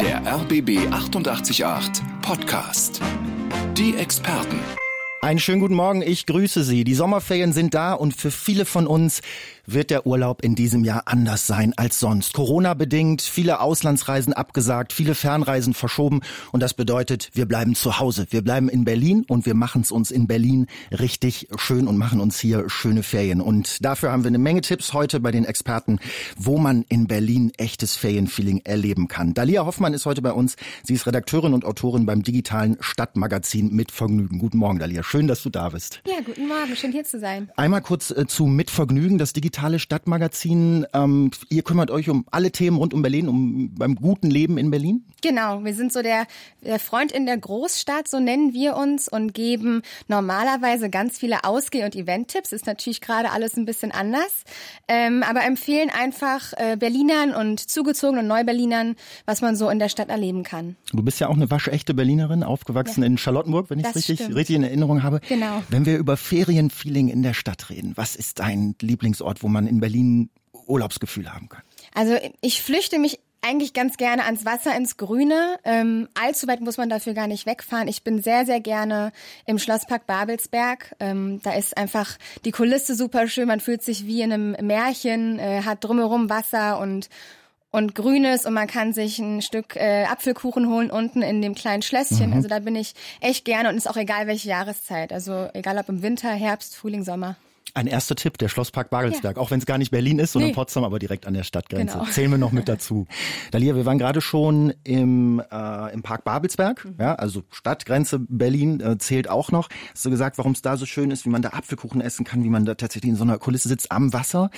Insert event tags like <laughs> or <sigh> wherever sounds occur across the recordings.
Der RBB 888 Podcast. Die Experten. Einen schönen guten Morgen, ich grüße Sie. Die Sommerferien sind da und für viele von uns wird der Urlaub in diesem Jahr anders sein als sonst. Corona bedingt, viele Auslandsreisen abgesagt, viele Fernreisen verschoben und das bedeutet, wir bleiben zu Hause. Wir bleiben in Berlin und wir machen es uns in Berlin richtig schön und machen uns hier schöne Ferien. Und dafür haben wir eine Menge Tipps heute bei den Experten, wo man in Berlin echtes Ferienfeeling erleben kann. Dalia Hoffmann ist heute bei uns. Sie ist Redakteurin und Autorin beim digitalen Stadtmagazin Mit Vergnügen. Guten Morgen, Dalia. Schön, dass du da bist. Ja, guten Morgen. Schön hier zu sein. Einmal kurz äh, zu Mit Vergnügen, das digitale digitale Stadtmagazin. Ähm, ihr kümmert euch um alle Themen rund um Berlin, um beim guten Leben in Berlin? Genau, wir sind so der, der Freund in der Großstadt, so nennen wir uns und geben normalerweise ganz viele Ausgeh- und Event-Tipps. Ist natürlich gerade alles ein bisschen anders, ähm, aber empfehlen einfach äh, Berlinern und zugezogenen Neuberlinern, was man so in der Stadt erleben kann. Du bist ja auch eine waschechte Berlinerin, aufgewachsen ja. in Charlottenburg, wenn ich es richtig, richtig in Erinnerung habe. Genau. Wenn wir über Ferienfeeling in der Stadt reden, was ist dein Lieblingsort, wo man in Berlin Urlaubsgefühl haben kann? Also ich flüchte mich eigentlich ganz gerne ans Wasser, ins Grüne. Ähm, allzu weit muss man dafür gar nicht wegfahren. Ich bin sehr, sehr gerne im Schlosspark Babelsberg. Ähm, da ist einfach die Kulisse super schön. Man fühlt sich wie in einem Märchen, äh, hat drumherum Wasser und und Grünes und man kann sich ein Stück äh, Apfelkuchen holen unten in dem kleinen Schlösschen. Mhm. Also da bin ich echt gerne und ist auch egal welche Jahreszeit. Also egal ob im Winter, Herbst, Frühling, Sommer. Ein erster Tipp, der Schlosspark Bagelsberg, ja. auch wenn es gar nicht Berlin ist, sondern nee. Potsdam, aber direkt an der Stadtgrenze. Genau. Zählen wir noch mit <laughs> dazu. Dalia, wir waren gerade schon im, äh, im Park Babelsberg, mhm. ja, also Stadtgrenze Berlin äh, zählt auch noch. Hast du gesagt, warum es da so schön ist, wie man da Apfelkuchen essen kann, wie man da tatsächlich in so einer Kulisse sitzt am Wasser.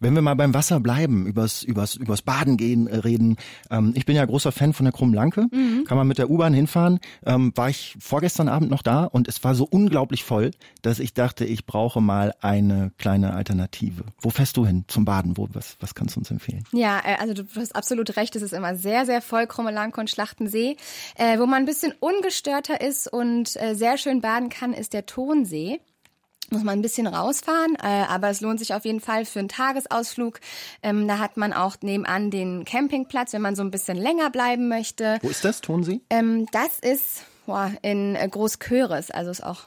Wenn wir mal beim Wasser bleiben, übers, übers, übers Baden gehen, äh, reden. Ähm, ich bin ja großer Fan von der Krummlanke. Mhm. Kann man mit der U-Bahn hinfahren. Ähm, war ich vorgestern Abend noch da und es war so unglaublich voll, dass ich dachte, ich brauche mal ein eine kleine Alternative. Wo fährst du hin zum Baden? Wo, was, was kannst du uns empfehlen? Ja, äh, also du hast absolut recht. Es ist immer sehr, sehr voll, Krummelanke und Schlachtensee. Äh, wo man ein bisschen ungestörter ist und äh, sehr schön baden kann, ist der Tonsee muss man ein bisschen rausfahren, äh, aber es lohnt sich auf jeden Fall für einen Tagesausflug. Ähm, da hat man auch nebenan den Campingplatz, wenn man so ein bisschen länger bleiben möchte. Wo ist das, Tonsee? Ähm, das ist boah, in äh, Großköres, also ist auch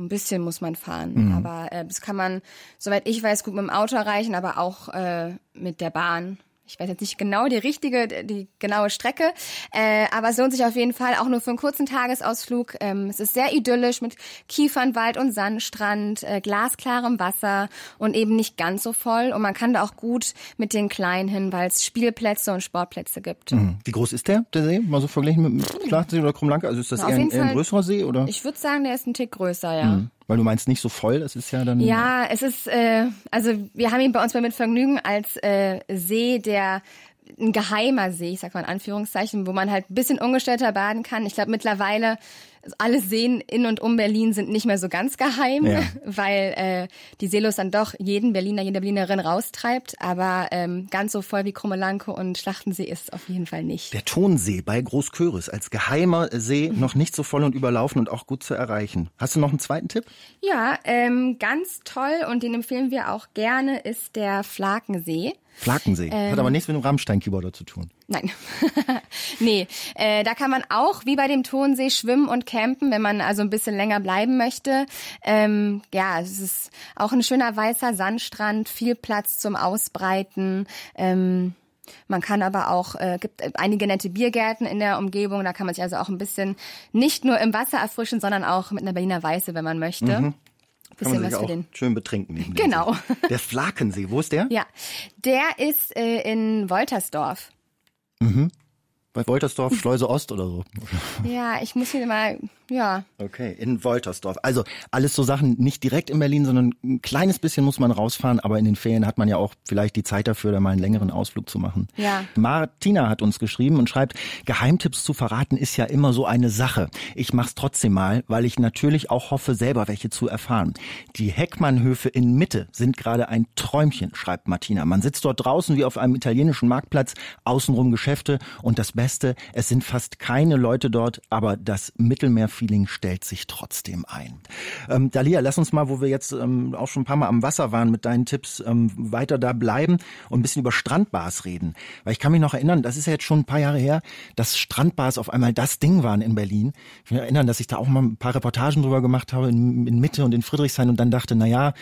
ein bisschen muss man fahren, mhm. aber äh, das kann man, soweit ich weiß, gut mit dem Auto erreichen, aber auch äh, mit der Bahn ich weiß jetzt nicht genau die richtige, die genaue Strecke, äh, aber es lohnt sich auf jeden Fall auch nur für einen kurzen Tagesausflug. Ähm, es ist sehr idyllisch mit Kiefernwald und Sandstrand, äh, glasklarem Wasser und eben nicht ganz so voll. Und man kann da auch gut mit den Kleinen hin, weil es Spielplätze und Sportplätze gibt. Mhm. Wie groß ist der, der See? Mal so verglichen mit Schlachtsee oder Krummlanke? Also ist das Na, eher, ein, eher ein größerer See? oder? Ich würde sagen, der ist ein Tick größer, ja. Mhm. Weil du meinst nicht so voll, das ist ja dann. Ja, es ist, äh, also wir haben ihn bei uns bei Mit Vergnügen als äh, See, der ein geheimer See, ich sag mal in Anführungszeichen, wo man halt ein bisschen ungestörter baden kann. Ich glaube mittlerweile alle Seen in und um Berlin sind nicht mehr so ganz geheim, ja. <laughs> weil äh, die Seelos dann doch jeden Berliner, jede Berlinerin raustreibt. Aber ähm, ganz so voll wie Krummelanke und Schlachtensee ist es auf jeden Fall nicht. Der Tonsee bei Großköris als geheimer See noch nicht so voll und überlaufen und auch gut zu erreichen. Hast du noch einen zweiten Tipp? Ja, ähm, ganz toll und den empfehlen wir auch gerne ist der Flakensee. Flakensee. Ähm, Hat aber nichts mit dem Rammstein-Keyboarder zu tun. Nein. <laughs> nee, äh, da kann man auch wie bei dem Tonsee schwimmen und campen, wenn man also ein bisschen länger bleiben möchte. Ähm, ja, es ist auch ein schöner weißer Sandstrand, viel Platz zum Ausbreiten. Ähm, man kann aber auch, äh, gibt einige nette Biergärten in der Umgebung, da kann man sich also auch ein bisschen nicht nur im Wasser erfrischen, sondern auch mit einer Berliner Weiße, wenn man möchte. Mhm. Bisschen kann man sich was für den. Schön betrinken. Genau. <laughs> Der Flakensee, wo ist der? Ja, der ist äh, in Woltersdorf. Mhm. Bei Woltersdorf, Schleuse Ost oder so. Ja, ich muss hier mal, ja. Okay, in Woltersdorf. Also alles so Sachen nicht direkt in Berlin, sondern ein kleines bisschen muss man rausfahren, aber in den Ferien hat man ja auch vielleicht die Zeit dafür, da mal einen längeren Ausflug zu machen. Ja. Martina hat uns geschrieben und schreibt, Geheimtipps zu verraten ist ja immer so eine Sache. Ich mach's trotzdem mal, weil ich natürlich auch hoffe, selber welche zu erfahren. Die Heckmannhöfe in Mitte sind gerade ein Träumchen, schreibt Martina. Man sitzt dort draußen wie auf einem italienischen Marktplatz, außenrum Geschäfte und das Beste, es sind fast keine Leute dort, aber das Mittelmeer Strandfeeling stellt sich trotzdem ein. Ähm, Dalia, lass uns mal, wo wir jetzt ähm, auch schon ein paar Mal am Wasser waren mit deinen Tipps, ähm, weiter da bleiben und ein bisschen über Strandbars reden. Weil ich kann mich noch erinnern, das ist ja jetzt schon ein paar Jahre her, dass Strandbars auf einmal das Ding waren in Berlin. Ich mich erinnern, dass ich da auch mal ein paar Reportagen drüber gemacht habe in, in Mitte und in Friedrichshain und dann dachte, na ja,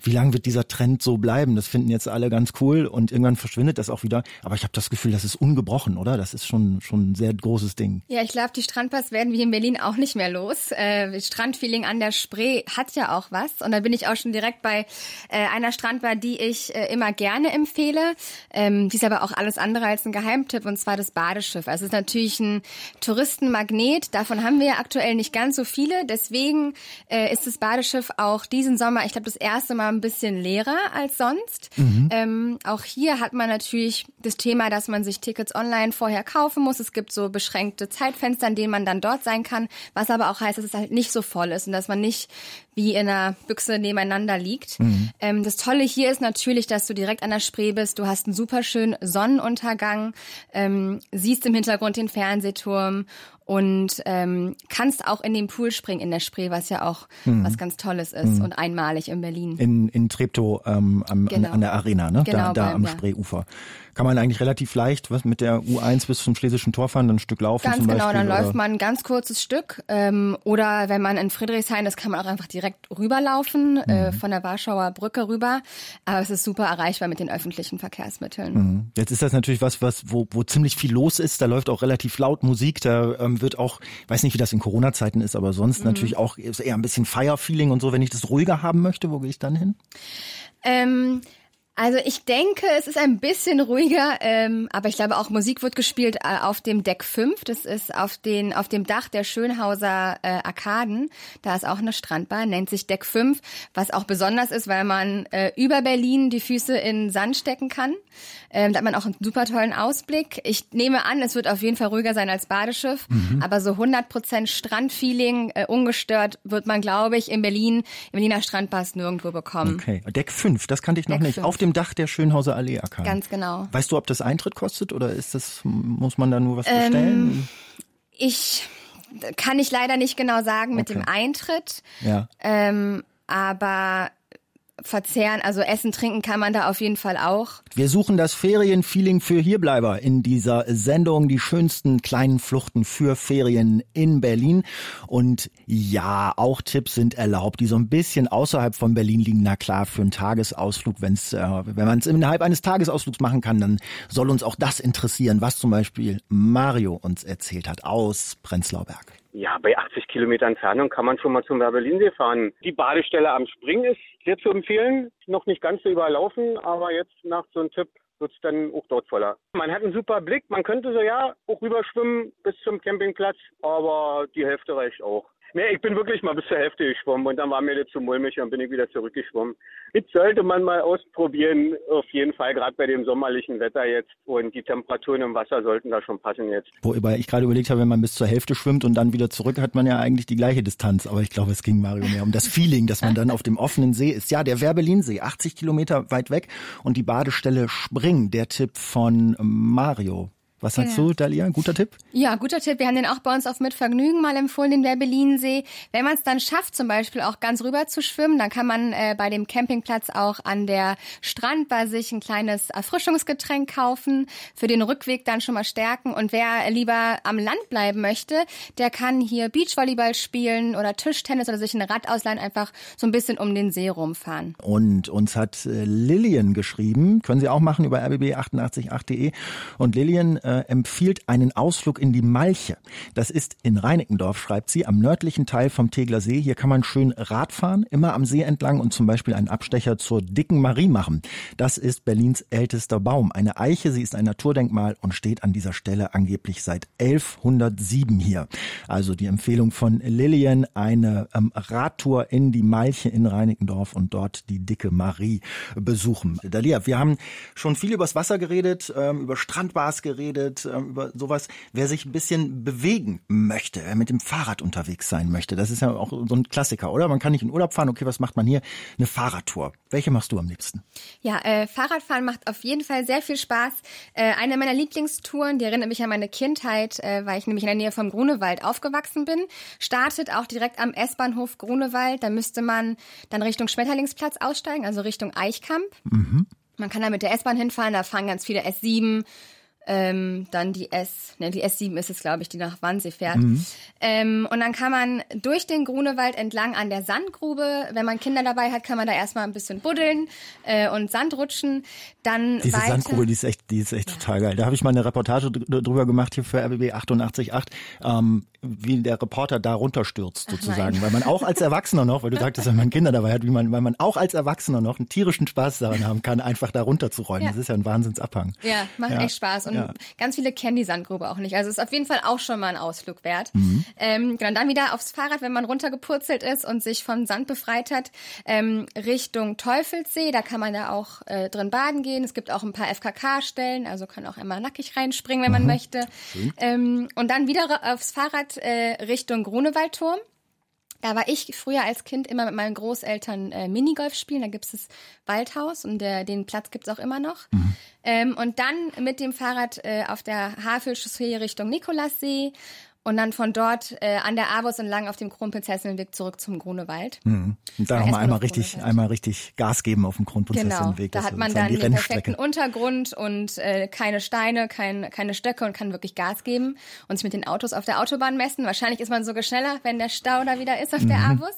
wie lange wird dieser Trend so bleiben? Das finden jetzt alle ganz cool und irgendwann verschwindet das auch wieder. Aber ich habe das Gefühl, das ist ungebrochen, oder? Das ist schon schon ein sehr großes Ding. Ja, ich glaube, die Strandbars werden wir in Berlin auch nicht mehr los. Äh, Strandfeeling an der Spree hat ja auch was. Und da bin ich auch schon direkt bei äh, einer Strandbar, die ich äh, immer gerne empfehle. Ähm, die ist aber auch alles andere als ein Geheimtipp und zwar das Badeschiff. Also es ist natürlich ein Touristenmagnet. Davon haben wir ja aktuell nicht ganz so viele. Deswegen äh, ist das Badeschiff auch diesen Sommer, ich glaube, das erste Mal ein bisschen leerer als sonst. Mhm. Ähm, auch hier hat man natürlich das Thema, dass man sich Tickets online vorher kaufen muss. Es gibt so beschränkte Zeitfenster, in denen man dann dort sein kann, was aber auch heißt, dass es halt nicht so voll ist und dass man nicht wie in einer Büchse nebeneinander liegt. Mhm. Ähm, das Tolle hier ist natürlich, dass du direkt an der Spree bist. Du hast einen super schönen Sonnenuntergang, ähm, siehst im Hintergrund den Fernsehturm und ähm, kannst auch in den Pool springen in der Spree, was ja auch mhm. was ganz Tolles ist mhm. und einmalig in Berlin. In, in Treptow ähm, am, genau. an, an, der Arena, ne? Genau, da, da beim, am ja. Spreeufer kann man eigentlich relativ leicht was mit der U1 bis zum Schlesischen Tor fahren, dann ein Stück laufen ganz zum Beispiel. Ganz genau, dann läuft man ein ganz kurzes Stück. Ähm, oder wenn man in Friedrichshain ist, kann man auch einfach direkt rüberlaufen, äh, mhm. äh, von der Warschauer Brücke rüber. Aber es ist super erreichbar mit den öffentlichen Verkehrsmitteln. Mhm. Jetzt ist das natürlich was, was wo, wo ziemlich viel los ist. Da läuft auch relativ laut Musik. Da ähm, wird auch, weiß nicht, wie das in Corona-Zeiten ist, aber sonst mhm. natürlich auch eher ein bisschen Fire-Feeling und so. Wenn ich das ruhiger haben möchte, wo gehe ich dann hin? Ähm, also ich denke, es ist ein bisschen ruhiger, ähm, aber ich glaube auch Musik wird gespielt äh, auf dem Deck 5. Das ist auf, den, auf dem Dach der Schönhauser äh, Arkaden. Da ist auch eine Strandbar, nennt sich Deck 5, was auch besonders ist, weil man äh, über Berlin die Füße in Sand stecken kann. Ähm, da hat man auch einen super tollen Ausblick. Ich nehme an, es wird auf jeden Fall ruhiger sein als Badeschiff, mhm. aber so 100% Strandfeeling, äh, ungestört, wird man, glaube ich, in Berlin, in Berliner Strandbars nirgendwo bekommen. Okay, Deck 5, das kannte ich noch Deck nicht. 5. Auf dem Dach der Schönhauser Allee erkannt. Ganz genau. Weißt du, ob das Eintritt kostet oder ist das, muss man da nur was bestellen? Ähm, ich kann ich leider nicht genau sagen mit okay. dem Eintritt. Ja. Ähm, aber verzehren, also essen, trinken kann man da auf jeden Fall auch. Wir suchen das Ferienfeeling für Hierbleiber in dieser Sendung, die schönsten kleinen Fluchten für Ferien in Berlin. Und ja, auch Tipps sind erlaubt, die so ein bisschen außerhalb von Berlin liegen. Na klar, für einen Tagesausflug, wenn's, äh, wenn man es innerhalb eines Tagesausflugs machen kann, dann soll uns auch das interessieren, was zum Beispiel Mario uns erzählt hat aus Prenzlauer Berg. Ja, bei 80 Kilometer Entfernung kann man schon mal zum Werbelinsee fahren. Die Badestelle am Spring ist sehr zu empfehlen. Noch nicht ganz so überlaufen, aber jetzt nach so einem Tipp wird es dann auch dort voller. Man hat einen super Blick. Man könnte so ja auch rüberschwimmen bis zum Campingplatz, aber die Hälfte reicht auch. Nee, ich bin wirklich mal bis zur Hälfte geschwommen und dann war mir das zu mulmig und bin ich wieder zurückgeschwommen. Das sollte man mal ausprobieren, auf jeden Fall, gerade bei dem sommerlichen Wetter jetzt. Und die Temperaturen im Wasser sollten da schon passen jetzt. Wobei ich gerade überlegt habe, wenn man bis zur Hälfte schwimmt und dann wieder zurück, hat man ja eigentlich die gleiche Distanz. Aber ich glaube, es ging Mario mehr um das Feeling, dass man dann auf dem offenen See ist. Ja, der Werbelinsee, 80 Kilometer weit weg und die Badestelle Spring, der Tipp von Mario. Was sagst genau. du, Dalia? Guter Tipp? Ja, guter Tipp. Wir haben den auch bei uns auf Mitvergnügen mal empfohlen, den Werbelinsee. Wenn man es dann schafft, zum Beispiel auch ganz rüber zu schwimmen, dann kann man äh, bei dem Campingplatz auch an der Strandbar sich ein kleines Erfrischungsgetränk kaufen, für den Rückweg dann schon mal stärken. Und wer lieber am Land bleiben möchte, der kann hier Beachvolleyball spielen oder Tischtennis oder sich ein Rad ausleihen, einfach so ein bisschen um den See rumfahren. Und uns hat äh, Lillian geschrieben, können Sie auch machen über rbb888.de. Und Lillian äh, empfiehlt einen Ausflug in die Malche. Das ist in Reinickendorf, schreibt sie, am nördlichen Teil vom Tegler See. Hier kann man schön Rad fahren, immer am See entlang und zum Beispiel einen Abstecher zur Dicken Marie machen. Das ist Berlins ältester Baum. Eine Eiche, sie ist ein Naturdenkmal und steht an dieser Stelle angeblich seit 1107 hier. Also die Empfehlung von Lillian, eine ähm, Radtour in die Malche in Reinickendorf und dort die Dicke Marie besuchen. Dalia, wir haben schon viel übers Wasser geredet, ähm, über Strandbars geredet, geredet, äh, über sowas. Wer sich ein bisschen bewegen möchte, wer mit dem Fahrrad unterwegs sein möchte, das ist ja auch so ein Klassiker, oder? Man kann nicht in Urlaub fahren, okay, was macht man hier? Eine Fahrradtour. Welche machst du am liebsten? Ja, äh, Fahrradfahren macht auf jeden Fall sehr viel Spaß. Äh, eine meiner Lieblingstouren, die erinnert mich an meine Kindheit, äh, weil ich nämlich in der Nähe vom Grunewald aufgewachsen bin, startet auch direkt am S-Bahnhof Grunewald. Da müsste man dann Richtung Schmetterlingsplatz aussteigen, also Richtung Eichkamp. Mhm. Man kann da mit der S-Bahn hinfahren, da fahren ganz viele S7, ähm, dann die S, ne, die S7 ist es, glaube ich, die nach Wannsee fährt. Mhm. Ähm, und dann kann man durch den Grunewald entlang an der Sandgrube, wenn man Kinder dabei hat, kann man da erstmal ein bisschen buddeln äh, und Sand rutschen. Dann Diese weiter. Sandgrube, die ist echt, die ist echt ja. total geil. Da habe ich mal eine Reportage drüber gemacht hier für RBB 888, ähm, wie der Reporter da runterstürzt sozusagen. Weil man auch als Erwachsener noch, weil du sagtest, wenn man Kinder dabei hat, wie man, weil man auch als Erwachsener noch einen tierischen Spaß daran haben kann, einfach da runter zu rollen. Ja. Das ist ja ein Wahnsinnsabhang. Ja, macht ja. echt Spaß. Und ja. ganz viele kennen die Sandgrube auch nicht. Also ist auf jeden Fall auch schon mal ein Ausflug wert. Mhm. Ähm, genau, dann wieder aufs Fahrrad, wenn man runtergepurzelt ist und sich von Sand befreit hat, ähm, Richtung Teufelssee. Da kann man ja auch äh, drin baden gehen. Es gibt auch ein paar FKK-Stellen, also kann auch immer nackig reinspringen, wenn man mhm. möchte. Ähm, und dann wieder aufs Fahrrad äh, Richtung Grunewaldturm. Da war ich früher als Kind immer mit meinen Großeltern äh, Minigolf spielen. Da gibt es das Waldhaus und der, den Platz gibt es auch immer noch. Mhm. Ähm, und dann mit dem Fahrrad äh, auf der Havelchaussee Richtung Nikolassee und dann von dort äh, an der Abus entlang auf dem Kronprinzessinnenweg zurück zum Grunewald. Mhm. Und da nochmal einmal richtig, einmal richtig Gas geben auf dem Kronprinzessinnenweg. Genau, da hat man dann den perfekten Untergrund und äh, keine Steine, kein, keine Stöcke und kann wirklich Gas geben und sich mit den Autos auf der Autobahn messen. Wahrscheinlich ist man sogar schneller, wenn der Stau da wieder ist auf mhm. der Abus.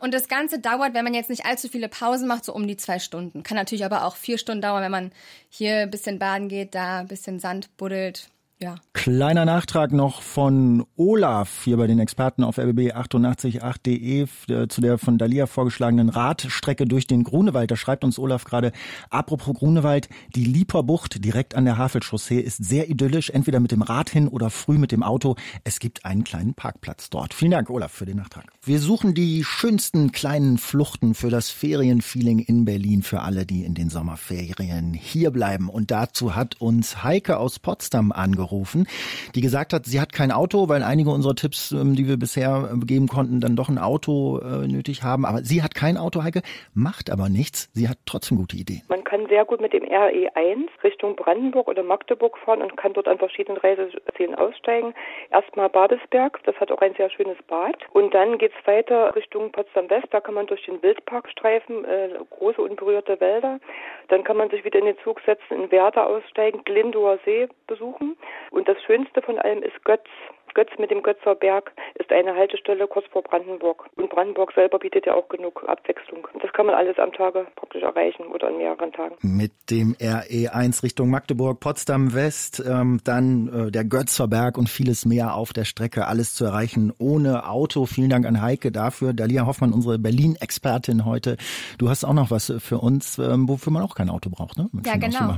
Und das Ganze dauert, wenn man jetzt nicht allzu viele Pausen macht, so um die zwei Stunden. Kann natürlich aber auch vier Stunden dauern, wenn man hier ein bisschen baden geht, da ein bisschen Sand buddelt ja. Kleiner Nachtrag noch von Olaf hier bei den Experten auf rbb888.de äh, zu der von Dalia vorgeschlagenen Radstrecke durch den Grunewald. Da schreibt uns Olaf gerade, apropos Grunewald, die Lieperbucht direkt an der Havelchaussee ist sehr idyllisch, entweder mit dem Rad hin oder früh mit dem Auto. Es gibt einen kleinen Parkplatz dort. Vielen Dank, Olaf, für den Nachtrag. Wir suchen die schönsten kleinen Fluchten für das Ferienfeeling in Berlin für alle, die in den Sommerferien hier bleiben. Und dazu hat uns Heike aus Potsdam angerufen angerufen, die gesagt hat, sie hat kein Auto, weil einige unserer Tipps, ähm, die wir bisher äh, geben konnten, dann doch ein Auto äh, nötig haben. Aber sie hat kein Auto, Heike, macht aber nichts. Sie hat trotzdem gute Ideen. Man kann sehr gut mit dem RE1 Richtung Brandenburg oder Magdeburg fahren und kann dort an verschiedenen Reisezielen aussteigen. Erstmal Babelsberg, das hat auch ein sehr schönes Bad. Und dann geht es weiter Richtung Potsdam-West, da kann man durch den Wildpark streifen, äh, große unberührte Wälder. Dann kann man sich wieder in den Zug setzen, in Werder aussteigen, Glindower See besuchen. Und das Schönste von allem ist Götz. Götz mit dem Götzer Berg ist eine Haltestelle kurz vor Brandenburg. Und Brandenburg selber bietet ja auch genug Abwechslung. Das kann man alles am Tage praktisch erreichen oder an mehreren Tagen. Mit dem RE1 Richtung Magdeburg, Potsdam West, ähm, dann äh, der Götzer Berg und vieles mehr auf der Strecke. Alles zu erreichen ohne Auto. Vielen Dank an Heike dafür. Dalia Hoffmann, unsere Berlin-Expertin heute. Du hast auch noch was für uns, ähm, wofür man auch kein Auto braucht, ne? ja, genau.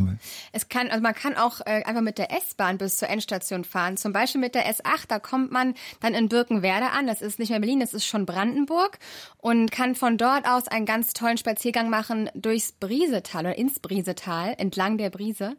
Es kann, also man kann auch äh, einfach mit der S-Bahn bis zur Endstation fahren. Zum Beispiel mit der S8 da kommt man dann in Birkenwerder an. Das ist nicht mehr Berlin, das ist schon Brandenburg und kann von dort aus einen ganz tollen Spaziergang machen durchs Briesetal oder ins Briesetal, entlang der Brise.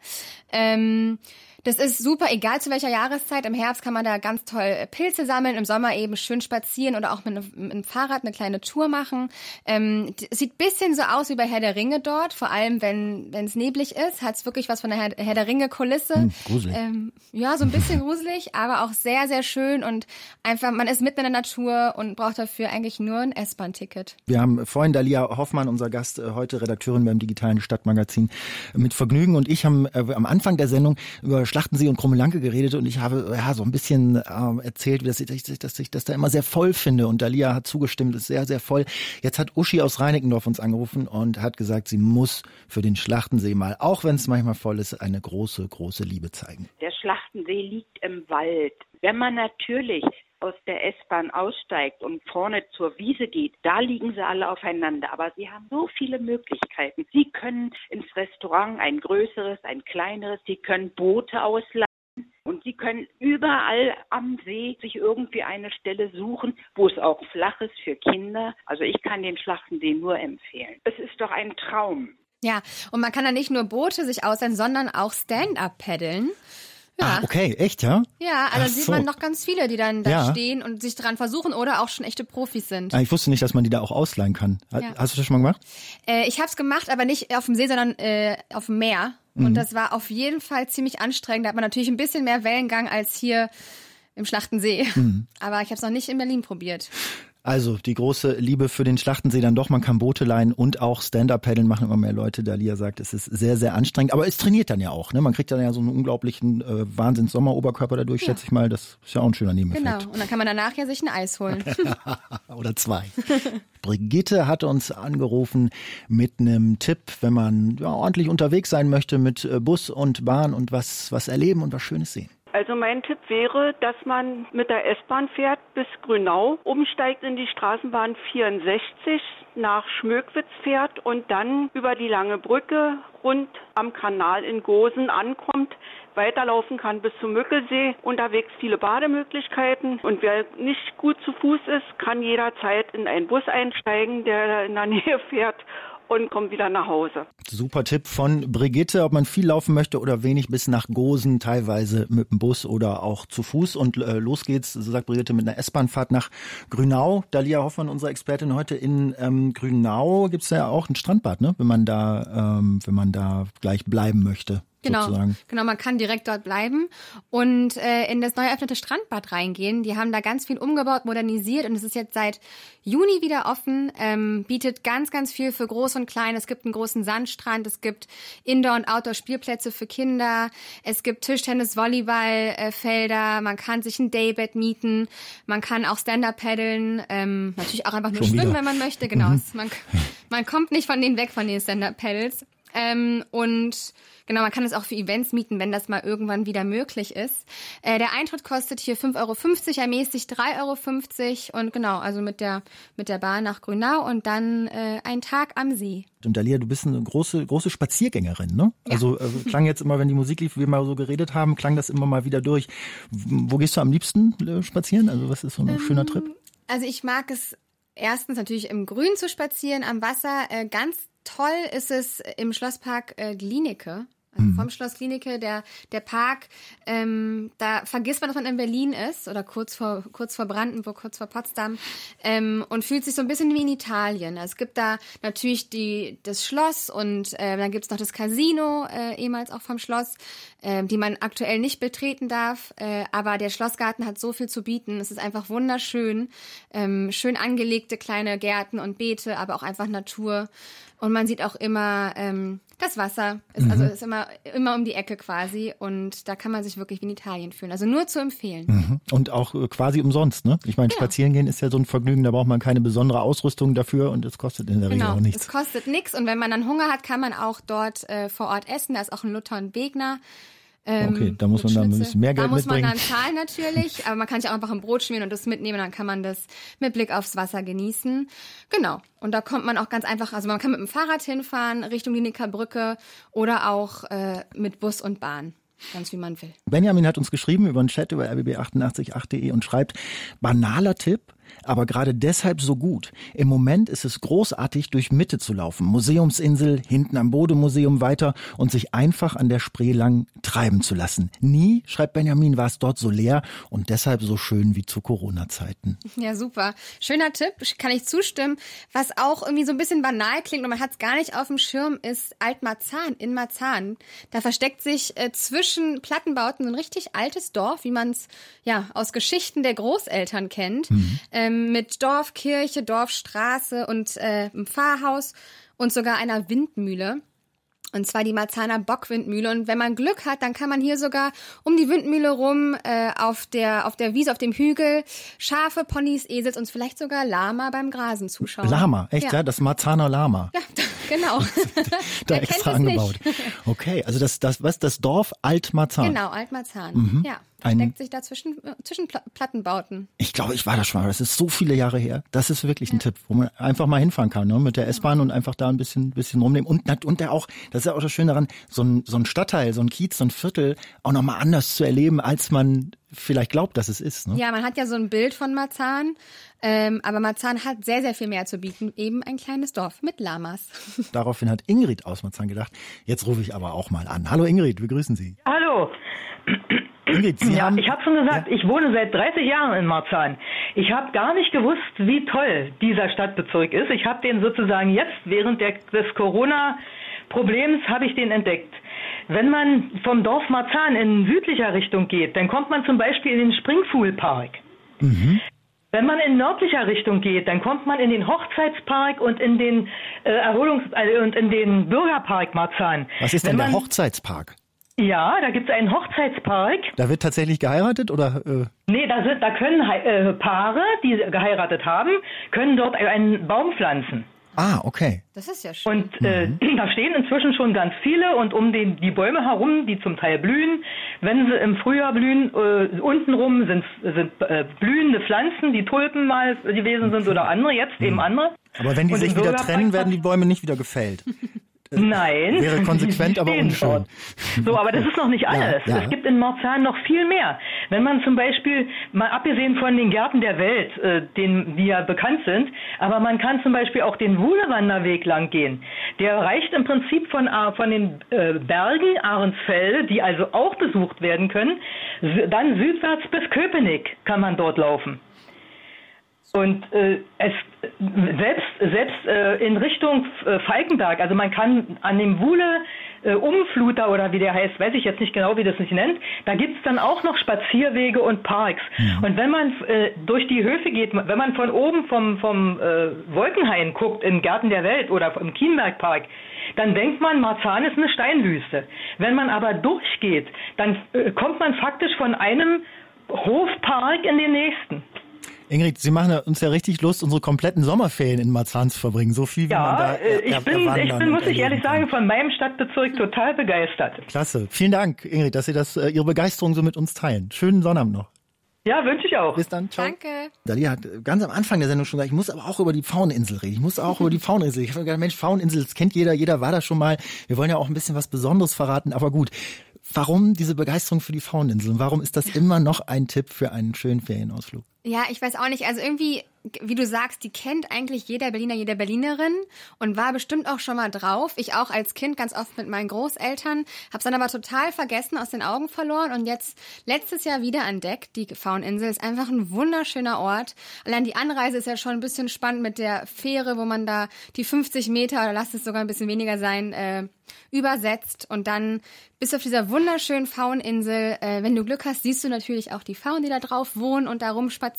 Ähm, das ist super, egal zu welcher Jahreszeit. Im Herbst kann man da ganz toll äh, Pilze sammeln, im Sommer eben schön spazieren oder auch mit, einem Fahrrad eine kleine Tour machen. Ähm, sieht bisschen so aus wie bei Herr der Ringe dort, vor allem wenn es neblig ist, hat es wirklich was von der Herr, Herr der Ringe Kulisse. Hm, gruselig. Ähm, ja, so ein bisschen <laughs> gruselig, aber auch sehr, sehr schön und einfach, man ist mitten in der Natur und braucht dafür eigentlich nur ein S-Bahn-Ticket. Wir haben vorhin Dalia Hoffmann, unser Gast, äh, heute Redakteurin beim digitalen Stadtmagazin, mit Vergnügen und ich haben äh, am Anfang der Sendung über Schlachtensee und Krummelanke geredet und ich habe ja so ein bisschen äh, erzählt, dass ich, dass ich das da immer sehr voll finde und Dalia hat zugestimmt, ist sehr, sehr voll. Jetzt hat Uschi aus Reinickendorf uns angerufen und hat gesagt, sie muss für den Schlachtensee mal, auch wenn es manchmal voll ist, eine große, große Liebe zeigen. Der Schlachtensee liegt im Wald. Wenn man natürlich aus der S-Bahn aussteigt und vorne zur Wiese geht, da liegen sie alle aufeinander. Aber sie haben so viele Möglichkeiten. Sie können ins Restaurant ein größeres, ein kleineres, sie können Boote ausleihen. Und Sie können überall am See sich irgendwie eine Stelle suchen, wo es auch flach ist für Kinder. Also ich kann den Schlachtensee nur empfehlen. Es ist doch ein Traum. Ja, und man kann da nicht nur Boote sich ausleihen, sondern auch Stand-up paddeln. Ja. Ah, okay, echt, ja? Ja, also Ach sieht so. man noch ganz viele, die dann da ja. stehen und sich dran versuchen oder auch schon echte Profis sind. Ah, ich wusste nicht, dass man die da auch ausleihen kann. Ja. Hast du das schon mal gemacht? Äh, ich habe es gemacht, aber nicht auf dem See, sondern äh, auf dem Meer. Mhm. Und das war auf jeden Fall ziemlich anstrengend. Da hat man natürlich ein bisschen mehr Wellengang als hier im Schlachtensee. Mhm. Aber ich habe es noch nicht in Berlin probiert. Also die große Liebe für den Schlachtensee dann doch, man kann Boote leihen und auch Stand-Up-Paddeln machen immer mehr Leute. Dalia sagt, es ist sehr, sehr anstrengend, aber es trainiert dann ja auch. Ne? Man kriegt dann ja so einen unglaublichen äh, Wahnsinns-Sommeroberkörper dadurch, ja. schätze ich mal. Das ist ja auch ein schöner Nebeneffekt. Genau, und dann kann man danach ja sich ein Eis holen. <laughs> Oder zwei. <laughs> Brigitte hat uns angerufen mit einem Tipp, wenn man ja, ordentlich unterwegs sein möchte mit äh, Bus und Bahn und was, was erleben und was Schönes sehen. Also mein Tipp wäre, dass man mit der S-Bahn fährt bis Grünau, umsteigt in die Straßenbahn 64, nach Schmöckwitz fährt und dann über die lange Brücke rund am Kanal in Gosen ankommt, weiterlaufen kann bis zum Mückelsee. Unterwegs viele Bademöglichkeiten und wer nicht gut zu Fuß ist, kann jederzeit in einen Bus einsteigen, der in der Nähe <laughs> fährt und komme wieder nach Hause. Super Tipp von Brigitte, ob man viel laufen möchte oder wenig bis nach Gosen, teilweise mit dem Bus oder auch zu Fuß. Und äh, los geht's, so sagt Brigitte, mit einer S-Bahnfahrt nach Grünau. Dalia Hoffmann, unsere Expertin heute in ähm, Grünau, gibt's ja auch ein Strandbad, ne? wenn man da, ähm, wenn man da gleich bleiben möchte. Genau, sozusagen. genau, man kann direkt dort bleiben und äh, in das neu eröffnete Strandbad reingehen. Die haben da ganz viel umgebaut, modernisiert und es ist jetzt seit Juni wieder offen, ähm, bietet ganz, ganz viel für Groß und Klein. Es gibt einen großen Sandstrand, es gibt Indoor- und Outdoor-Spielplätze für Kinder, es gibt Tischtennis, Volleyballfelder, man kann sich ein Daybed mieten, man kann auch Stand-Up paddeln, ähm, natürlich auch einfach nur Schon schwimmen, wieder. wenn man möchte. Genau, mhm. man, man kommt nicht von denen weg von den Stand-Up-Paddles. Ähm, und Genau, man kann es auch für Events mieten, wenn das mal irgendwann wieder möglich ist. Äh, der Eintritt kostet hier 5,50 Euro, ermäßigt 3,50 Euro und genau, also mit der, mit der Bahn nach Grünau und dann äh, ein Tag am See. Und Dalia, du bist eine große, große Spaziergängerin, ne? Ja. Also äh, klang jetzt immer, wenn die Musik lief, wie wir mal so geredet haben, klang das immer mal wieder durch. Wo gehst du am liebsten äh, spazieren? Also was ist so ein ähm, schöner Trip? Also ich mag es erstens natürlich im Grün zu spazieren, am Wasser. Äh, ganz toll ist es im Schlosspark äh, Glienicke. Also mhm. vom Schloss Klinike, der, der Park, ähm, da vergisst man, dass man in Berlin ist oder kurz vor, kurz vor Brandenburg, kurz vor Potsdam ähm, und fühlt sich so ein bisschen wie in Italien. Es gibt da natürlich die, das Schloss und äh, dann gibt's noch das Casino, äh, ehemals auch vom Schloss, äh, die man aktuell nicht betreten darf. Äh, aber der Schlossgarten hat so viel zu bieten. Es ist einfach wunderschön. Ähm, schön angelegte kleine Gärten und Beete, aber auch einfach Natur. Und man sieht auch immer ähm, das Wasser. Ist, also mhm. Also ist immer, immer um die Ecke quasi. Und da kann man sich wirklich wie in Italien fühlen. Also nur zu empfehlen. Mhm. Und auch äh, quasi umsonst, ne? Ich meine, ja. spazieren gehen ist ja so ein Vergnügen, da braucht man keine besondere Ausrüstung dafür und es kostet in der genau. Regel auch nichts. Es kostet nichts. Und wenn man dann Hunger hat, kann man auch dort äh, vor Ort essen. Da ist auch ein Luther und Wegner. Ähm, okay, da muss man dann ein bisschen mehr Geld mitbringen. Da muss man dann zahlen natürlich, <laughs> aber man kann sich auch einfach ein Brot schmieren und das mitnehmen, dann kann man das mit Blick aufs Wasser genießen. Genau. Und da kommt man auch ganz einfach, also man kann mit dem Fahrrad hinfahren Richtung die Nickerbrücke oder auch äh, mit Bus und Bahn. Ganz wie man will. Benjamin hat uns geschrieben über den Chat über rbb888.de und schreibt, banaler Tipp, aber gerade deshalb so gut. Im Moment ist es großartig, durch Mitte zu laufen. Museumsinsel, hinten am Bodemuseum weiter und sich einfach an der Spree lang treiben zu lassen. Nie, schreibt Benjamin, war es dort so leer und deshalb so schön wie zu Corona-Zeiten. Ja, super. Schöner Tipp, kann ich zustimmen. Was auch irgendwie so ein bisschen banal klingt und man hat es gar nicht auf dem Schirm, ist Altmarzahn in Marzahn. Da versteckt sich äh, zwischen Plattenbauten so ein richtig altes Dorf, wie man es ja aus Geschichten der Großeltern kennt. Mhm. Äh, ähm, mit Dorf, Kirche, Dorfstraße und äh, einem Pfarrhaus und sogar einer Windmühle. Und zwar die Marzahner Bockwindmühle. Und wenn man Glück hat, dann kann man hier sogar um die Windmühle rum äh, auf der auf der Wiese, auf dem Hügel Schafe, Ponys, Esels und vielleicht sogar Lama beim Grasen zuschauen. Lama, echt ja? ja? Das Marzahner Lama. Ja, <laughs> genau. <laughs> da <laughs> extra angebaut. Okay, also das das was das Dorf Altmarzahn. Genau, Altmarzahn. Mhm. Ja. Versteckt sich da zwischen, äh, zwischen Plattenbauten. Ich glaube, ich war da schon mal. Das ist so viele Jahre her. Das ist wirklich ein Tipp, wo man einfach mal hinfahren kann, ne? mit der S-Bahn und einfach da ein bisschen, bisschen rumnehmen. Und, und der auch, das ist ja auch das Schöne daran, so ein, so ein Stadtteil, so ein Kiez, so ein Viertel auch nochmal anders zu erleben, als man vielleicht glaubt, dass es ist. Ne? Ja, man hat ja so ein Bild von Marzahn, ähm, aber Marzahn hat sehr, sehr viel mehr zu bieten. Eben ein kleines Dorf mit Lamas. <laughs> Daraufhin hat Ingrid aus Marzahn gedacht, jetzt rufe ich aber auch mal an. Hallo Ingrid, wir grüßen Sie. Hallo. Sie ja, haben, ich habe schon gesagt, ja? ich wohne seit 30 Jahren in Marzahn. Ich habe gar nicht gewusst, wie toll dieser Stadtbezirk ist. Ich habe den sozusagen jetzt während der, des Corona-Problems habe ich den entdeckt. Wenn man vom Dorf Marzahn in südlicher Richtung geht, dann kommt man zum Beispiel in den Springfuhlpark. Mhm. Wenn man in nördlicher Richtung geht, dann kommt man in den Hochzeitspark und in den äh, Erholungs- äh, und in den Bürgerpark Marzahn. Was ist denn der Hochzeitspark? Ja, da gibt es einen Hochzeitspark. Da wird tatsächlich geheiratet oder? Äh? Nee, da, sind, da können äh, Paare, die geheiratet haben, können dort einen Baum pflanzen. Ah, okay. Das ist ja schön. Und äh, mhm. <clears throat> da stehen inzwischen schon ganz viele und um den, die Bäume herum, die zum Teil blühen, wenn sie im Frühjahr blühen, äh, untenrum sind, sind äh, blühende Pflanzen, die Tulpen mal gewesen sind oder andere, jetzt mhm. eben andere. Aber wenn die und sich wieder trennen, werden die Bäume nicht wieder gefällt. Nein. Wäre <laughs> konsequent, aber unschön. So, aber das ist noch nicht <laughs> alles. Ja, ja. Es gibt in Marzahn noch viel mehr. Wenn man zum Beispiel, mal abgesehen von den Gärten der Welt, äh, denen, die ja bekannt sind, aber man kann zum Beispiel auch den Wuhlewanderweg lang gehen. Der reicht im Prinzip von, äh, von den äh, Bergen Ahrensfelde, die also auch besucht werden können, dann südwärts bis Köpenick kann man dort laufen. Und äh, es selbst selbst äh, in Richtung äh, Falkenberg, also man kann an dem Wuhle äh, Umfluter oder wie der heißt, weiß ich jetzt nicht genau, wie das sich nennt, da gibt's dann auch noch Spazierwege und Parks. Ja. Und wenn man äh, durch die Höfe geht, wenn man von oben vom, vom äh, Wolkenhain guckt, im Garten der Welt oder im Kienbergpark, dann denkt man, Marzahn ist eine Steinwüste. Wenn man aber durchgeht, dann äh, kommt man faktisch von einem Hofpark in den nächsten. Ingrid, Sie machen uns ja richtig Lust, unsere kompletten Sommerferien in Marzahn zu verbringen. So viel, wie ja, man da äh, ich bin, ich bin, muss ich ehrlich kann. sagen, von meinem Stadtbezirk total begeistert. Klasse. Vielen Dank, Ingrid, dass Sie das, äh, Ihre Begeisterung so mit uns teilen. Schönen Sonnabend noch. Ja, wünsche ich auch. Bis dann. Ciao. Danke. Dalia hat ganz am Anfang der Sendung schon gesagt, ich muss aber auch über die Fauninsel reden. Ich muss auch über die <laughs> Fauninsel. Ich habe gedacht, Mensch, Fauninsel, das kennt jeder, jeder war da schon mal. Wir wollen ja auch ein bisschen was Besonderes verraten, aber gut. Warum diese Begeisterung für die Fauninsel? Warum ist das immer noch ein Tipp für einen schönen Ferienausflug? Ja, ich weiß auch nicht. Also irgendwie, wie du sagst, die kennt eigentlich jeder Berliner, jede Berlinerin und war bestimmt auch schon mal drauf. Ich auch als Kind ganz oft mit meinen Großeltern, hab's dann aber total vergessen, aus den Augen verloren und jetzt letztes Jahr wieder entdeckt. Die Fauninsel ist einfach ein wunderschöner Ort. Allein die Anreise ist ja schon ein bisschen spannend mit der Fähre, wo man da die 50 Meter oder lasst es sogar ein bisschen weniger sein, äh, übersetzt und dann bist du auf dieser wunderschönen Fauninsel. Äh, wenn du Glück hast, siehst du natürlich auch die Faunen, die da drauf wohnen und da rumspazieren.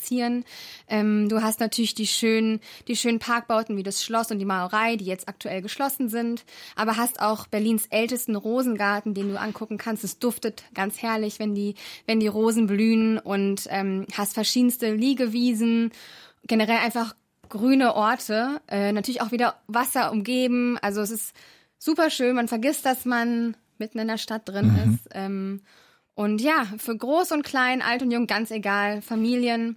Ähm, du hast natürlich die schönen, die schönen Parkbauten wie das Schloss und die Malerei, die jetzt aktuell geschlossen sind. Aber hast auch Berlins ältesten Rosengarten, den du angucken kannst. Es duftet ganz herrlich, wenn die, wenn die Rosen blühen und ähm, hast verschiedenste Liegewiesen. Generell einfach grüne Orte, äh, natürlich auch wieder Wasser umgeben. Also es ist super schön. Man vergisst, dass man mitten in der Stadt drin mhm. ist. Ähm, und ja, für groß und klein, alt und jung, ganz egal, Familien,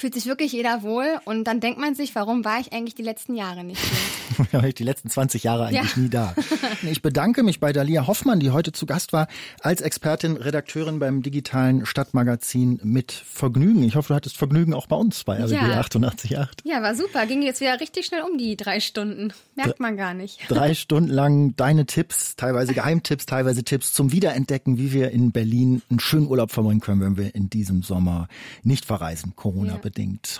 fühlt sich wirklich jeder wohl. Und dann denkt man sich, warum war ich eigentlich die letzten Jahre nicht hier? <laughs> war ich die letzten 20 Jahre eigentlich ja. nie da. <laughs> Ich bedanke mich bei Dalia Hoffmann, die heute zu Gast war, als Expertin, Redakteurin beim digitalen Stadtmagazin mit Vergnügen. Ich hoffe, du hattest Vergnügen auch bei uns bei RBB ja. 88.8. Ja, war super. Ging jetzt wieder richtig schnell um die drei Stunden. Merkt man gar nicht. <laughs> Drei Stunden lang deine Tipps, teilweise Geheimtipps, teilweise Tipps zum Wiederentdecken, wie wir in Berlin einen schönen Urlaub verbringen können, wenn wir in diesem Sommer nicht verreisen, Corona-bedingt. Ja.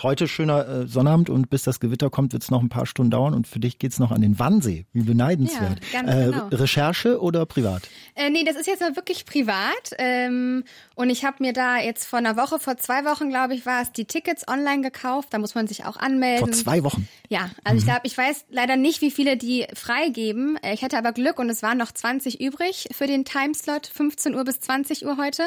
Heute schöner äh, Sonnabend und bis das Gewitter kommt, wird es noch ein paar Stunden dauern und für dich geht geht's noch an den Wannsee. Wie beneidenswert. Ja, ganz äh, genau. Recherche oder privat? Äh, nee, das ist jetzt mal wirklich privat. Ähm, und ich habe mir da jetzt vor einer Woche, vor zwei Wochen, glaube ich, war es, die Tickets online gekauft. Da muss man sich auch anmelden. Vor zwei Wochen? Ja, also mhm. ich glaube, ich weiß leider nicht, wie viele die freigeben. Äh, ich hatte aber Glück und es waren noch 20 übrig für den Timeslot, 15 Uhr bis 20 Uhr heute.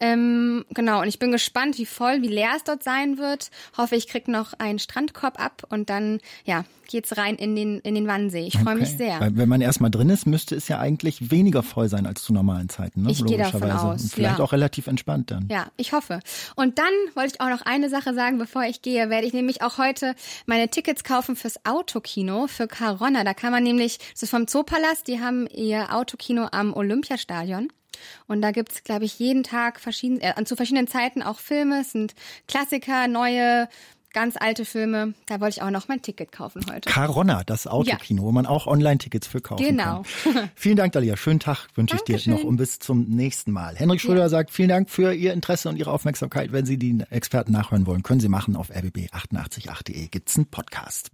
Ähm, genau, und ich bin gespannt, wie voll, wie leer es dort sein wird. Hoffe, ich krieg noch einen Strandkorb ab und dann, ja, geht's rein in den, in den Wannsee. Ich freue okay. mich sehr. Weil wenn man erstmal drin ist, müsste es ja eigentlich weniger voll sein als zu normalen Zeiten, ne? Ich gehe davon aus. Und vielleicht ja. auch relativ entspannt dann. Ja, ich hoffe. Und dann wollte ich auch noch eine Sache sagen, bevor ich gehe, werde ich nämlich auch heute meine Tickets kaufen fürs Autokino, für Caronna. Da kann man nämlich, das ist vom Zoopalast, die haben ihr Autokino am Olympiastadion. Und da gibt's, glaube ich, jeden Tag verschieden, äh, zu verschiedenen Zeiten auch Filme. Es sind Klassiker, neue, ganz alte Filme. Da wollte ich auch noch mein Ticket kaufen heute. Caronna, das Autokino, ja. wo man auch Online-Tickets für kaufen genau. kann. Genau. vielen Dank, Dalia. Schönen Tag wünsche ich dir noch und bis zum nächsten Mal. Henrik Schröder ja. sagt vielen Dank für Ihr Interesse und Ihre Aufmerksamkeit. Wenn Sie die Experten nachhören wollen, können Sie machen auf rbb888.de. Gibt's einen Podcast.